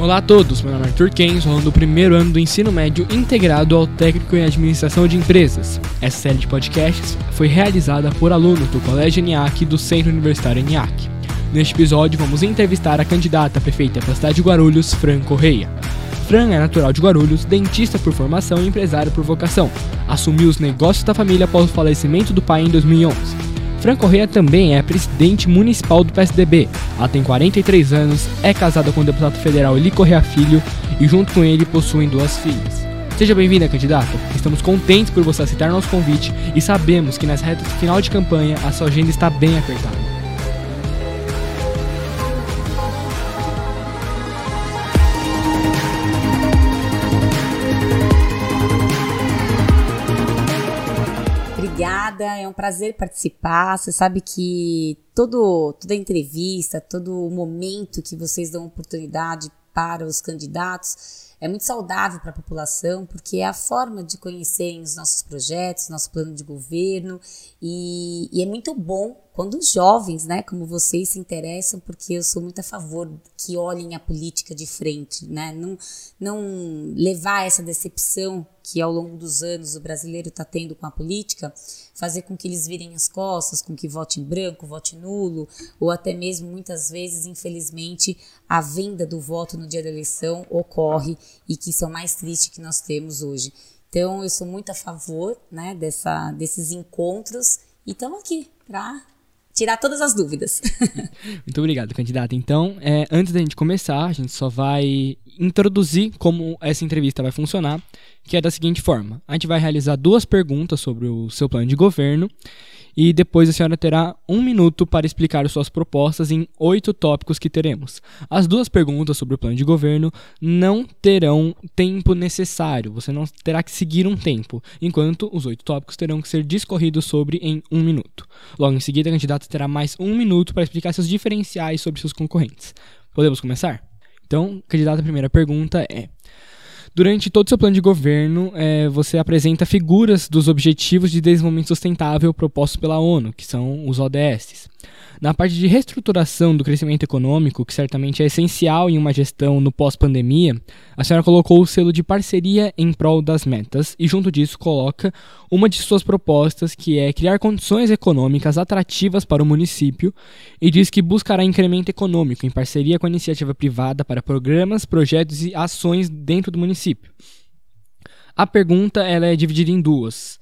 Olá a todos, meu nome é Arthur Ken, sou do primeiro ano do ensino médio integrado ao técnico em administração de empresas. Essa série de podcasts foi realizada por alunos do Colégio ENIAC e do Centro Universitário ENIAC. Neste episódio, vamos entrevistar a candidata a prefeita da cidade de Guarulhos, Fran Correia. Fran é natural de Guarulhos, dentista por formação e empresário por vocação. Assumiu os negócios da família após o falecimento do pai em 2011. Fran Correia também é presidente municipal do PSDB. Ela tem 43 anos, é casada com o deputado federal Eli Correia Filho e junto com ele possuem duas filhas. Seja bem-vinda, candidata. Estamos contentes por você aceitar nosso convite e sabemos que nessa reta final de campanha a sua agenda está bem apertada. É um prazer participar. Você sabe que todo, toda entrevista, todo momento que vocês dão oportunidade para os candidatos é muito saudável para a população, porque é a forma de conhecerem os nossos projetos, nosso plano de governo, e, e, é muito bom quando os jovens, né, como vocês, se interessam, porque eu sou muito a favor que olhem a política de frente, né, não, não levar essa decepção que ao longo dos anos o brasileiro está tendo com a política, fazer com que eles virem as costas, com que vote em branco, vote nulo, ou até mesmo muitas vezes, infelizmente, a venda do voto no dia da eleição ocorre e que isso é o mais triste que nós temos hoje. Então, eu sou muito a favor né, dessa, desses encontros e estamos aqui para tirar todas as dúvidas. Muito obrigado, candidata. Então, é, antes da gente começar, a gente só vai introduzir como essa entrevista vai funcionar, que é da seguinte forma: a gente vai realizar duas perguntas sobre o seu plano de governo e depois a senhora terá um minuto para explicar suas propostas em oito tópicos que teremos. As duas perguntas sobre o plano de governo não terão tempo necessário, você não terá que seguir um tempo, enquanto os oito tópicos terão que ser discorridos sobre em um minuto. Logo em seguida, a candidata terá mais um minuto para explicar seus diferenciais sobre seus concorrentes. Podemos começar? Então, candidata, a primeira pergunta é: Durante todo o seu plano de governo, é, você apresenta figuras dos Objetivos de Desenvolvimento Sustentável propostos pela ONU, que são os ODS. Na parte de reestruturação do crescimento econômico, que certamente é essencial em uma gestão no pós-pandemia, a senhora colocou o selo de parceria em prol das metas e, junto disso, coloca uma de suas propostas, que é criar condições econômicas atrativas para o município e diz que buscará incremento econômico em parceria com a iniciativa privada para programas, projetos e ações dentro do município. A pergunta ela é dividida em duas.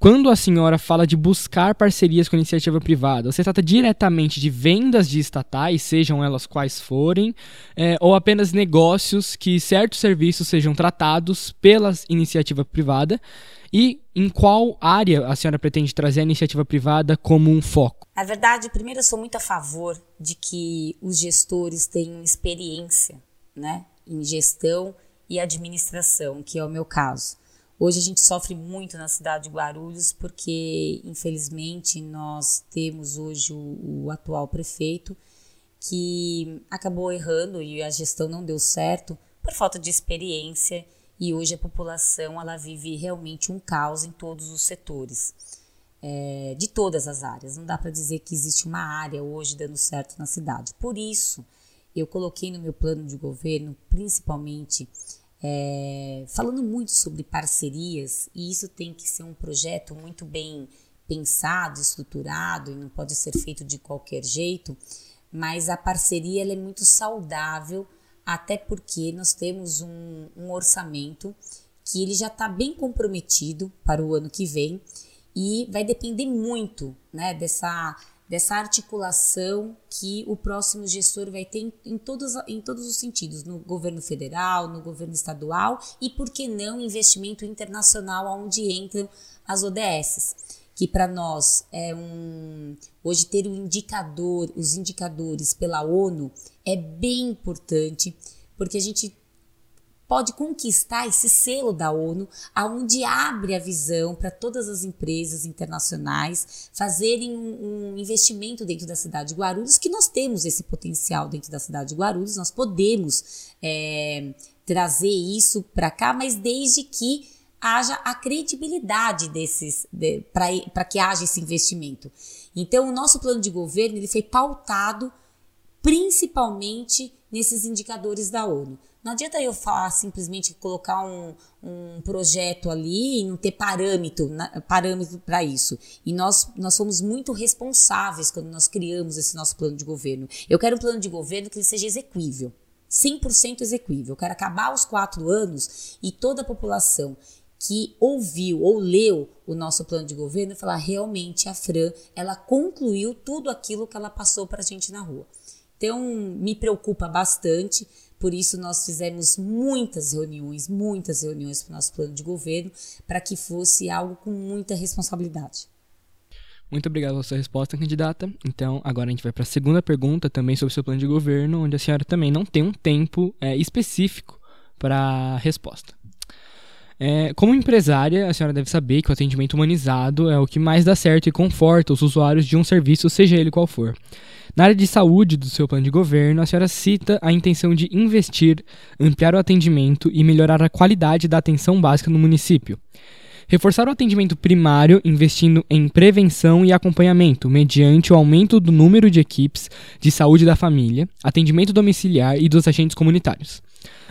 Quando a senhora fala de buscar parcerias com a iniciativa privada, você trata diretamente de vendas de estatais, sejam elas quais forem, é, ou apenas negócios que certos serviços sejam tratados pela iniciativa privada? E em qual área a senhora pretende trazer a iniciativa privada como um foco? Na verdade, primeiro eu sou muito a favor de que os gestores tenham experiência né, em gestão e administração, que é o meu caso. Hoje a gente sofre muito na cidade de Guarulhos porque, infelizmente, nós temos hoje o, o atual prefeito que acabou errando e a gestão não deu certo por falta de experiência e hoje a população ela vive realmente um caos em todos os setores, é, de todas as áreas. Não dá para dizer que existe uma área hoje dando certo na cidade. Por isso, eu coloquei no meu plano de governo, principalmente é, falando muito sobre parcerias, e isso tem que ser um projeto muito bem pensado, estruturado, e não pode ser feito de qualquer jeito, mas a parceria é muito saudável, até porque nós temos um, um orçamento que ele já está bem comprometido para o ano que vem e vai depender muito né, dessa dessa articulação que o próximo gestor vai ter em, em, todos, em todos os sentidos, no governo federal, no governo estadual e, por que não, investimento internacional, onde entram as ODSs. Que para nós é um. Hoje, ter um indicador, os indicadores pela ONU é bem importante, porque a gente pode conquistar esse selo da ONU, aonde abre a visão para todas as empresas internacionais fazerem um, investimento dentro da cidade de Guarulhos, que nós temos esse potencial dentro da cidade de Guarulhos, nós podemos é, trazer isso para cá, mas desde que haja a credibilidade desses, de, para que haja esse investimento. Então, o nosso plano de governo ele foi pautado principalmente nesses indicadores da ONU. Não adianta eu falar simplesmente colocar um, um projeto ali e não ter parâmetro, parâmetro para isso. E nós, nós fomos muito responsáveis quando nós criamos esse nosso plano de governo. Eu quero um plano de governo que ele seja exequível. 100% exequível. Eu quero acabar os quatro anos e toda a população que ouviu ou leu o nosso plano de governo falar realmente a Fran, ela concluiu tudo aquilo que ela passou para a gente na rua. Então, me preocupa bastante, por isso nós fizemos muitas reuniões, muitas reuniões para o nosso plano de governo, para que fosse algo com muita responsabilidade. Muito obrigado pela sua resposta, candidata. Então, agora a gente vai para a segunda pergunta, também sobre o seu plano de governo, onde a senhora também não tem um tempo é, específico para a resposta. É, como empresária, a senhora deve saber que o atendimento humanizado é o que mais dá certo e conforta os usuários de um serviço, seja ele qual for. Na área de saúde do seu plano de governo, a senhora cita a intenção de investir, ampliar o atendimento e melhorar a qualidade da atenção básica no município. Reforçar o atendimento primário, investindo em prevenção e acompanhamento, mediante o aumento do número de equipes de saúde da família, atendimento domiciliar e dos agentes comunitários.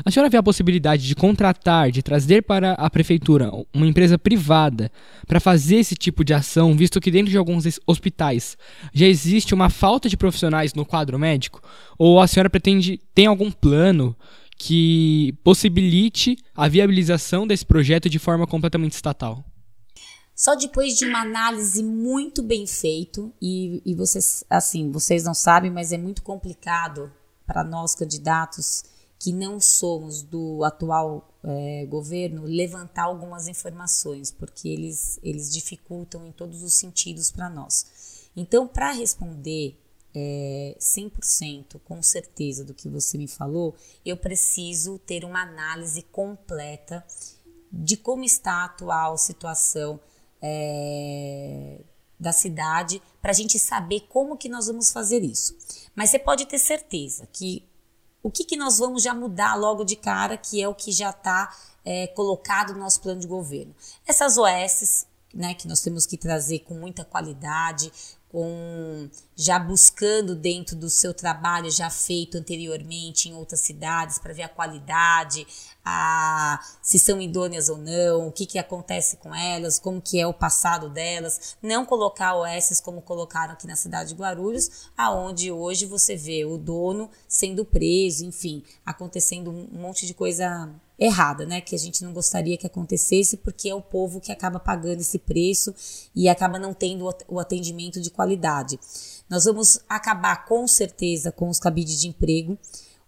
A senhora vê a possibilidade de contratar, de trazer para a prefeitura uma empresa privada para fazer esse tipo de ação, visto que dentro de alguns hospitais já existe uma falta de profissionais no quadro médico? Ou a senhora pretende, tem algum plano que possibilite a viabilização desse projeto de forma completamente estatal? Só depois de uma análise muito bem feita, e, e vocês, assim, vocês não sabem, mas é muito complicado para nós candidatos que não somos do atual é, governo levantar algumas informações, porque eles, eles dificultam em todos os sentidos para nós. Então, para responder é, 100% com certeza do que você me falou, eu preciso ter uma análise completa de como está a atual situação é, da cidade para a gente saber como que nós vamos fazer isso. Mas você pode ter certeza que o que, que nós vamos já mudar logo de cara, que é o que já está é, colocado no nosso plano de governo. Essas OSs, né, que nós temos que trazer com muita qualidade, com já buscando dentro do seu trabalho já feito anteriormente em outras cidades para ver a qualidade, a, se são idôneas ou não, o que, que acontece com elas, como que é o passado delas, não colocar OS como colocaram aqui na cidade de Guarulhos, aonde hoje você vê o dono sendo preso, enfim, acontecendo um monte de coisa errada, né? Que a gente não gostaria que acontecesse, porque é o povo que acaba pagando esse preço e acaba não tendo o atendimento de qualidade. Nós vamos acabar com certeza com os cabides de emprego.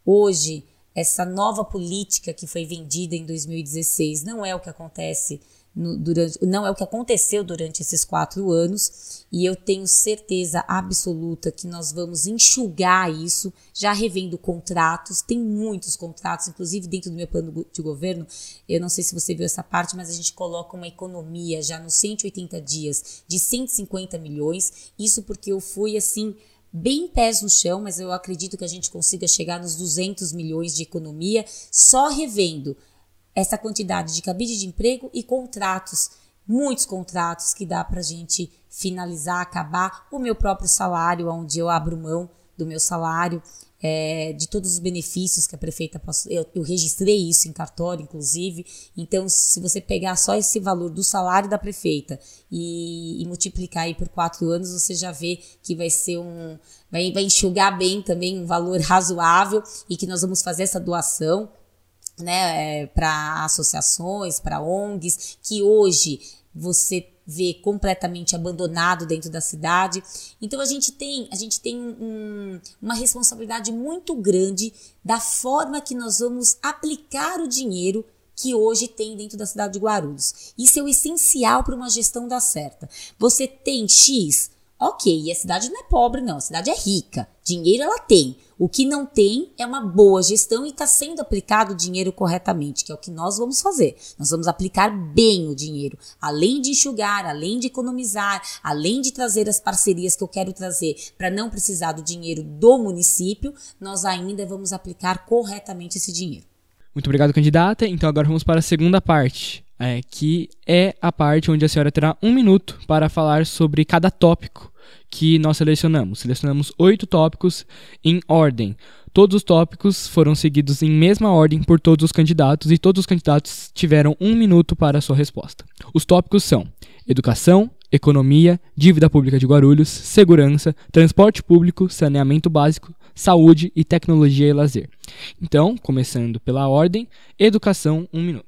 Hoje, essa nova política que foi vendida em 2016 não é o que acontece no, durante, não é o que aconteceu durante esses quatro anos, e eu tenho certeza absoluta que nós vamos enxugar isso, já revendo contratos, tem muitos contratos, inclusive dentro do meu plano de governo, eu não sei se você viu essa parte, mas a gente coloca uma economia já nos 180 dias de 150 milhões, isso porque eu fui assim bem pés no chão, mas eu acredito que a gente consiga chegar nos 200 milhões de economia só revendo essa quantidade de cabide de emprego e contratos, muitos contratos que dá para a gente finalizar, acabar o meu próprio salário, onde eu abro mão do meu salário, é, de todos os benefícios que a prefeita passou. Eu, eu, registrei isso em cartório, inclusive. Então, se você pegar só esse valor do salário da prefeita e, e multiplicar aí por quatro anos, você já vê que vai ser um. Vai, vai enxugar bem também um valor razoável e que nós vamos fazer essa doação né, é, para associações, para ONGs, que hoje você vê completamente abandonado dentro da cidade. Então a gente tem, a gente tem um, uma responsabilidade muito grande da forma que nós vamos aplicar o dinheiro que hoje tem dentro da cidade de Guarulhos. Isso é o essencial para uma gestão dar certa. Você tem X, ok, e a cidade não é pobre, não, a cidade é rica. Dinheiro ela tem. O que não tem é uma boa gestão e está sendo aplicado o dinheiro corretamente, que é o que nós vamos fazer. Nós vamos aplicar bem o dinheiro, além de enxugar, além de economizar, além de trazer as parcerias que eu quero trazer para não precisar do dinheiro do município, nós ainda vamos aplicar corretamente esse dinheiro. Muito obrigado, candidata. Então agora vamos para a segunda parte, é, que é a parte onde a senhora terá um minuto para falar sobre cada tópico que nós selecionamos. Selecionamos oito tópicos em ordem. Todos os tópicos foram seguidos em mesma ordem por todos os candidatos e todos os candidatos tiveram um minuto para a sua resposta. Os tópicos são educação, economia, dívida pública de Guarulhos, segurança, transporte público, saneamento básico, saúde e tecnologia e lazer. Então, começando pela ordem, educação, um minuto.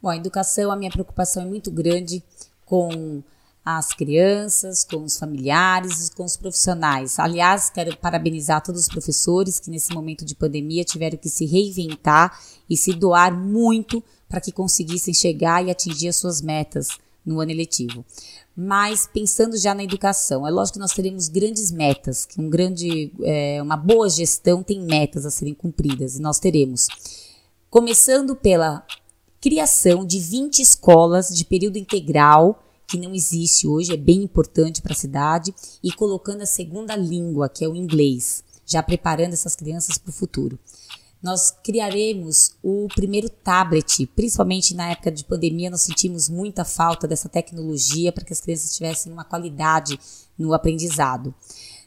Bom, a educação, a minha preocupação é muito grande com as crianças, com os familiares e com os profissionais. Aliás, quero parabenizar todos os professores que nesse momento de pandemia tiveram que se reinventar e se doar muito para que conseguissem chegar e atingir as suas metas no ano eletivo. Mas pensando já na educação, é lógico que nós teremos grandes metas, que um grande, é, uma boa gestão tem metas a serem cumpridas e nós teremos. Começando pela criação de 20 escolas de período integral que não existe hoje, é bem importante para a cidade, e colocando a segunda língua, que é o inglês, já preparando essas crianças para o futuro. Nós criaremos o primeiro tablet, principalmente na época de pandemia, nós sentimos muita falta dessa tecnologia para que as crianças tivessem uma qualidade no aprendizado.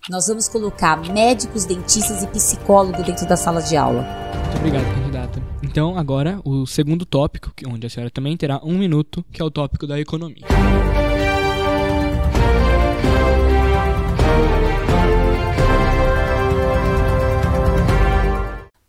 Nós vamos colocar médicos, dentistas e psicólogos dentro da sala de aula. Muito obrigado, candidata. Então, agora, o segundo tópico, onde a senhora também terá um minuto, que é o tópico da economia.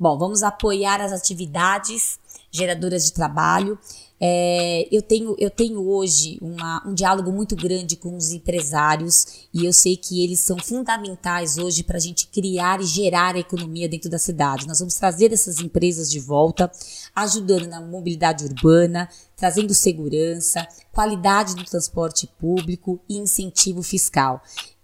Bom, vamos apoiar as atividades geradoras de trabalho. É, eu, tenho, eu tenho hoje uma, um diálogo muito grande com os empresários e eu sei que eles são fundamentais hoje para a gente criar e gerar a economia dentro da cidade. Nós vamos trazer essas empresas de volta, ajudando na mobilidade urbana, trazendo segurança, qualidade do transporte público e incentivo fiscal.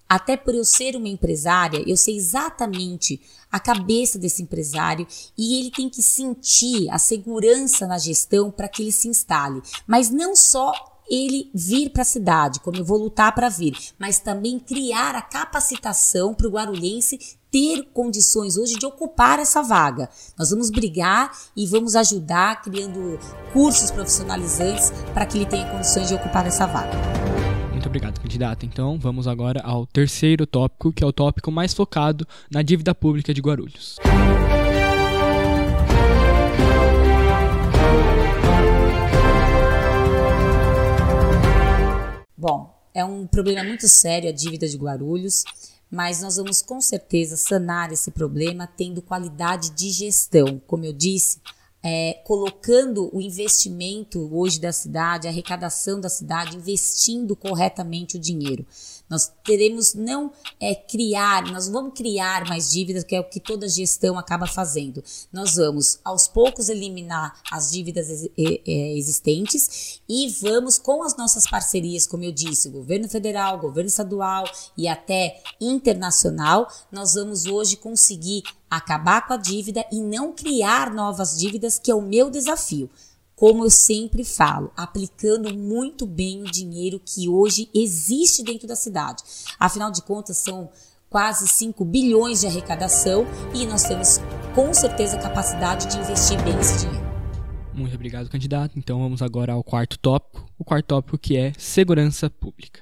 Até por eu ser uma empresária, eu sei exatamente a cabeça desse empresário e ele tem que sentir a segurança na gestão para que ele se instale. Mas não só ele vir para a cidade, como eu vou lutar para vir, mas também criar a capacitação para o guarulhense ter condições hoje de ocupar essa vaga. Nós vamos brigar e vamos ajudar criando cursos profissionalizantes para que ele tenha condições de ocupar essa vaga. Muito obrigado, candidata. Então, vamos agora ao terceiro tópico, que é o tópico mais focado na dívida pública de Guarulhos. Bom, é um problema muito sério a dívida de Guarulhos, mas nós vamos com certeza sanar esse problema tendo qualidade de gestão. Como eu disse, é, colocando o investimento hoje da cidade, a arrecadação da cidade, investindo corretamente o dinheiro. Nós teremos não é, criar, nós vamos criar mais dívidas, que é o que toda gestão acaba fazendo. Nós vamos, aos poucos, eliminar as dívidas existentes e vamos, com as nossas parcerias, como eu disse, governo federal, governo estadual e até internacional, nós vamos hoje conseguir acabar com a dívida e não criar novas dívidas, que é o meu desafio como eu sempre falo, aplicando muito bem o dinheiro que hoje existe dentro da cidade. Afinal de contas, são quase 5 bilhões de arrecadação e nós temos com certeza capacidade de investir bem esse dinheiro. Muito obrigado, candidato. Então vamos agora ao quarto tópico, o quarto tópico que é segurança pública.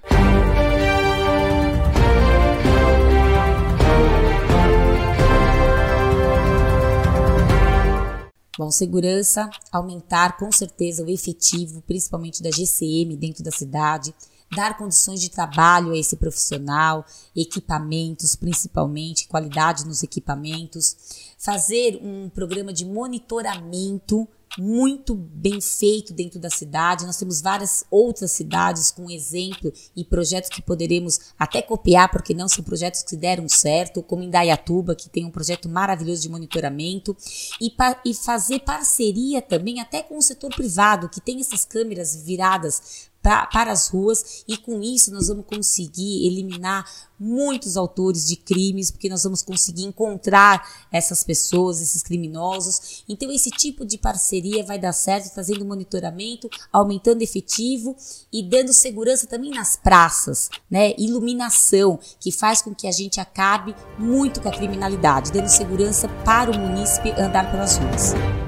Bom, segurança, aumentar com certeza o efetivo, principalmente da GCM dentro da cidade, dar condições de trabalho a esse profissional, equipamentos, principalmente, qualidade nos equipamentos, fazer um programa de monitoramento muito bem feito dentro da cidade. Nós temos várias outras cidades com exemplo e projetos que poderemos até copiar, porque não são projetos que deram certo, como em Dayatuba, que tem um projeto maravilhoso de monitoramento, e, e fazer parceria também até com o setor privado, que tem essas câmeras viradas pra, para as ruas e com isso nós vamos conseguir eliminar muitos autores de crimes, porque nós vamos conseguir encontrar essas pessoas, esses criminosos. Então esse tipo de parceria vai dar certo, trazendo monitoramento, aumentando efetivo e dando segurança também nas praças, né? Iluminação, que faz com que a gente acabe muito com a criminalidade, dando segurança para o munícipe andar pelas ruas.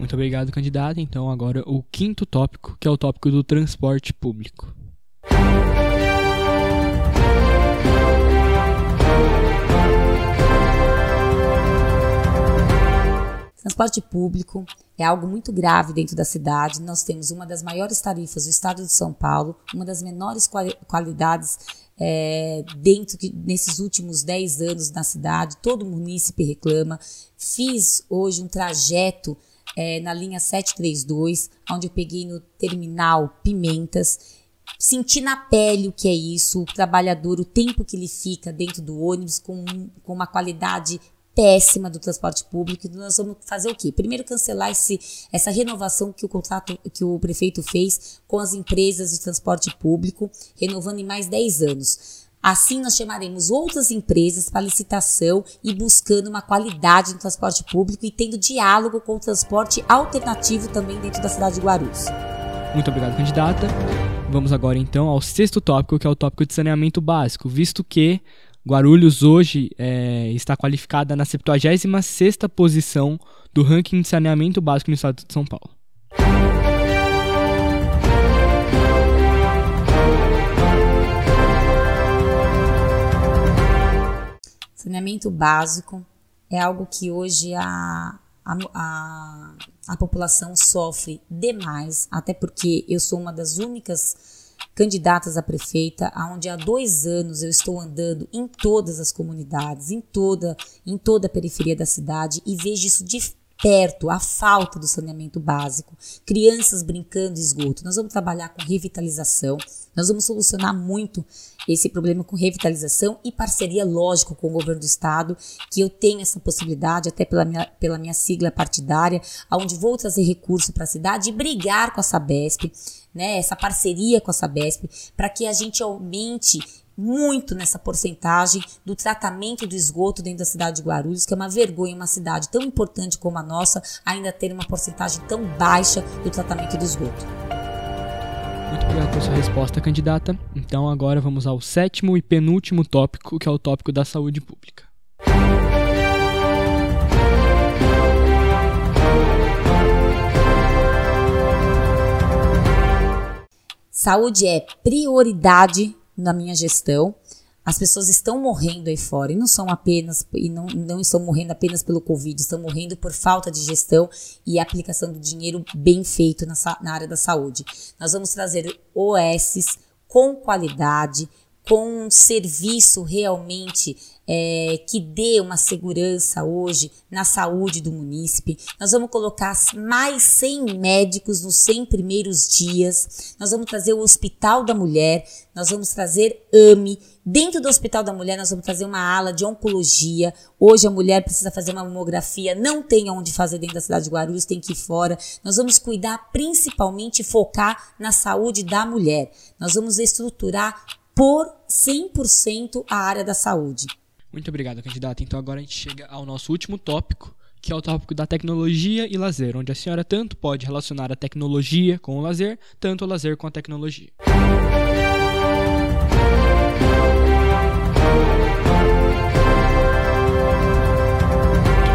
Muito obrigado, candidato. Então, agora o quinto tópico, que é o tópico do transporte público. Transporte público é algo muito grave dentro da cidade. Nós temos uma das maiores tarifas do estado de São Paulo, uma das menores quali qualidades é, dentro que nesses últimos 10 anos na cidade. Todo munícipe reclama. Fiz hoje um trajeto é, na linha 732, onde eu peguei no terminal Pimentas. Senti na pele o que é isso, o trabalhador, o tempo que ele fica dentro do ônibus com, com uma qualidade péssima do transporte público. Então, nós vamos fazer o quê? Primeiro cancelar esse, essa renovação que o contrato que o prefeito fez com as empresas de transporte público, renovando em mais 10 anos. Assim, nós chamaremos outras empresas para licitação e buscando uma qualidade no transporte público e tendo diálogo com o transporte alternativo também dentro da cidade de Guarulhos. Muito obrigado, candidata. Vamos agora então ao sexto tópico, que é o tópico de saneamento básico, visto que Guarulhos hoje é, está qualificada na 76ª posição do ranking de saneamento básico no estado de São Paulo. Saneamento básico é algo que hoje a, a, a, a população sofre demais, até porque eu sou uma das únicas candidatas a prefeita, onde há dois anos eu estou andando em todas as comunidades, em toda, em toda a periferia da cidade e vejo isso de perto, a falta do saneamento básico, crianças brincando em esgoto. Nós vamos trabalhar com revitalização, nós vamos solucionar muito esse problema com revitalização e parceria, lógico, com o governo do estado, que eu tenho essa possibilidade, até pela minha, pela minha sigla partidária, onde vou trazer recurso para a cidade e brigar com a Sabesp, né, essa parceria com a Sabesp, para que a gente aumente muito nessa porcentagem do tratamento do esgoto dentro da cidade de Guarulhos, que é uma vergonha uma cidade tão importante como a nossa ainda ter uma porcentagem tão baixa do tratamento do esgoto. Muito obrigado pela sua resposta, candidata. Então agora vamos ao sétimo e penúltimo tópico, que é o tópico da saúde pública. Saúde é prioridade na minha gestão. As pessoas estão morrendo aí fora e não são apenas e não, não estão morrendo apenas pelo Covid, estão morrendo por falta de gestão e aplicação do dinheiro bem feito na, na área da saúde. Nós vamos trazer OSs com qualidade, com um serviço realmente é, que dê uma segurança hoje na saúde do munícipe. Nós vamos colocar mais 100 médicos nos 100 primeiros dias. Nós vamos trazer o Hospital da Mulher. Nós vamos trazer AME. Dentro do Hospital da Mulher, nós vamos fazer uma ala de oncologia. Hoje a mulher precisa fazer uma mamografia, não tem onde fazer dentro da cidade de Guarulhos, tem que ir fora. Nós vamos cuidar principalmente focar na saúde da mulher. Nós vamos estruturar por 100% a área da saúde. Muito obrigado, candidato. Então agora a gente chega ao nosso último tópico, que é o tópico da tecnologia e lazer, onde a senhora tanto pode relacionar a tecnologia com o lazer, tanto o lazer com a tecnologia.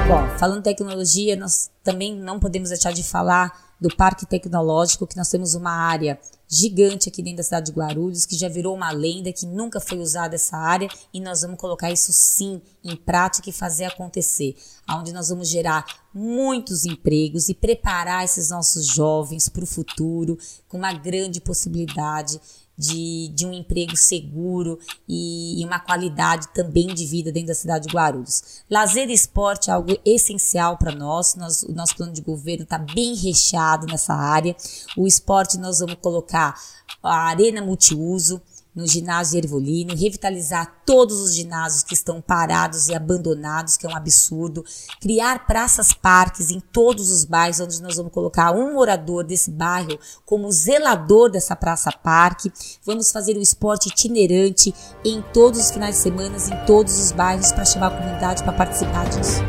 Bom, falando tecnologia, nós também não podemos deixar de falar do Parque Tecnológico, que nós temos uma área gigante aqui dentro da cidade de Guarulhos, que já virou uma lenda, que nunca foi usada essa área, e nós vamos colocar isso sim em prática e fazer acontecer, onde nós vamos gerar muitos empregos e preparar esses nossos jovens para o futuro com uma grande possibilidade de, de um emprego seguro e, e, uma qualidade também de vida dentro da cidade de Guarulhos. Lazer e esporte é algo essencial para nós. nós. O nosso plano de governo está bem recheado nessa área. O esporte nós vamos colocar a arena multiuso, no ginásio Ervolino, revitalizar todos os ginásios que estão parados e abandonados, que é um absurdo, criar praças parques em todos os bairros, onde nós vamos colocar um morador desse bairro como zelador dessa praça parque, vamos fazer o esporte itinerante em todos os finais de semana, em todos os bairros, para chamar a comunidade para participar disso.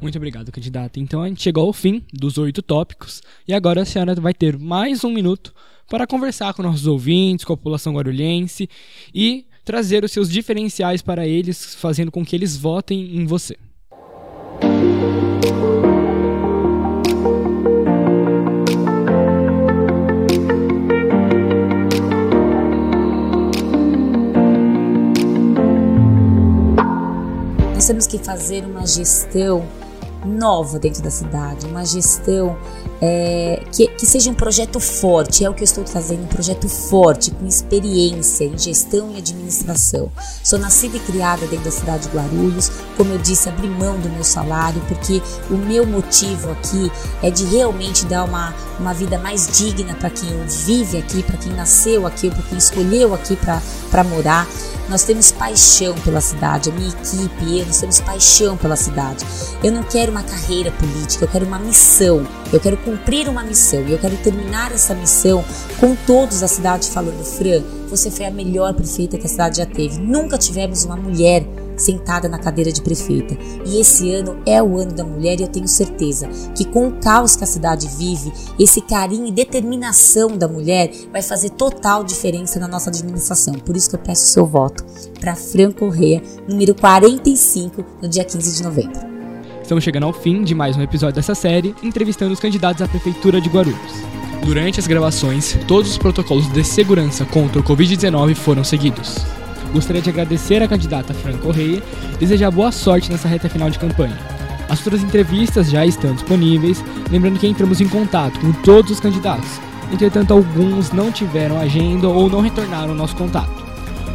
Muito obrigado, candidata. Então a gente chegou ao fim dos oito tópicos e agora a senhora vai ter mais um minuto para conversar com nossos ouvintes, com a população guarulhense e trazer os seus diferenciais para eles, fazendo com que eles votem em você. Nós temos que fazer uma gestão nova dentro da cidade, uma gestão é, que, que, seja um projeto forte, é o que eu estou trazendo, um projeto forte, com experiência em gestão e administração. Sou nascida e criada dentro da cidade de Guarulhos, como eu disse, abri mão do meu salário, porque o meu motivo aqui é de realmente dar uma, uma vida mais digna para quem vive aqui, para quem nasceu aqui, para quem escolheu aqui para morar. Nós temos paixão pela cidade, a minha equipe eu, nós temos paixão pela cidade. Eu não quero uma carreira política, eu quero uma missão, eu quero cumprir uma missão e eu quero terminar essa missão com todos da cidade falando: Fran, você foi a melhor prefeita que a cidade já teve. Nunca tivemos uma mulher sentada na cadeira de prefeita. E esse ano é o ano da mulher e eu tenho certeza que com o caos que a cidade vive, esse carinho e determinação da mulher vai fazer total diferença na nossa administração. Por isso que eu peço o seu voto para Fran Correia, número 45, no dia 15 de novembro. Estamos chegando ao fim de mais um episódio dessa série, entrevistando os candidatos à Prefeitura de Guarulhos. Durante as gravações, todos os protocolos de segurança contra o Covid-19 foram seguidos. Gostaria de agradecer à candidata Fran Correia e desejar boa sorte nessa reta final de campanha. As outras entrevistas já estão disponíveis, lembrando que entramos em contato com todos os candidatos. Entretanto, alguns não tiveram agenda ou não retornaram ao nosso contato.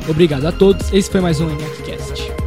Obrigado a todos, esse foi mais um MFCast.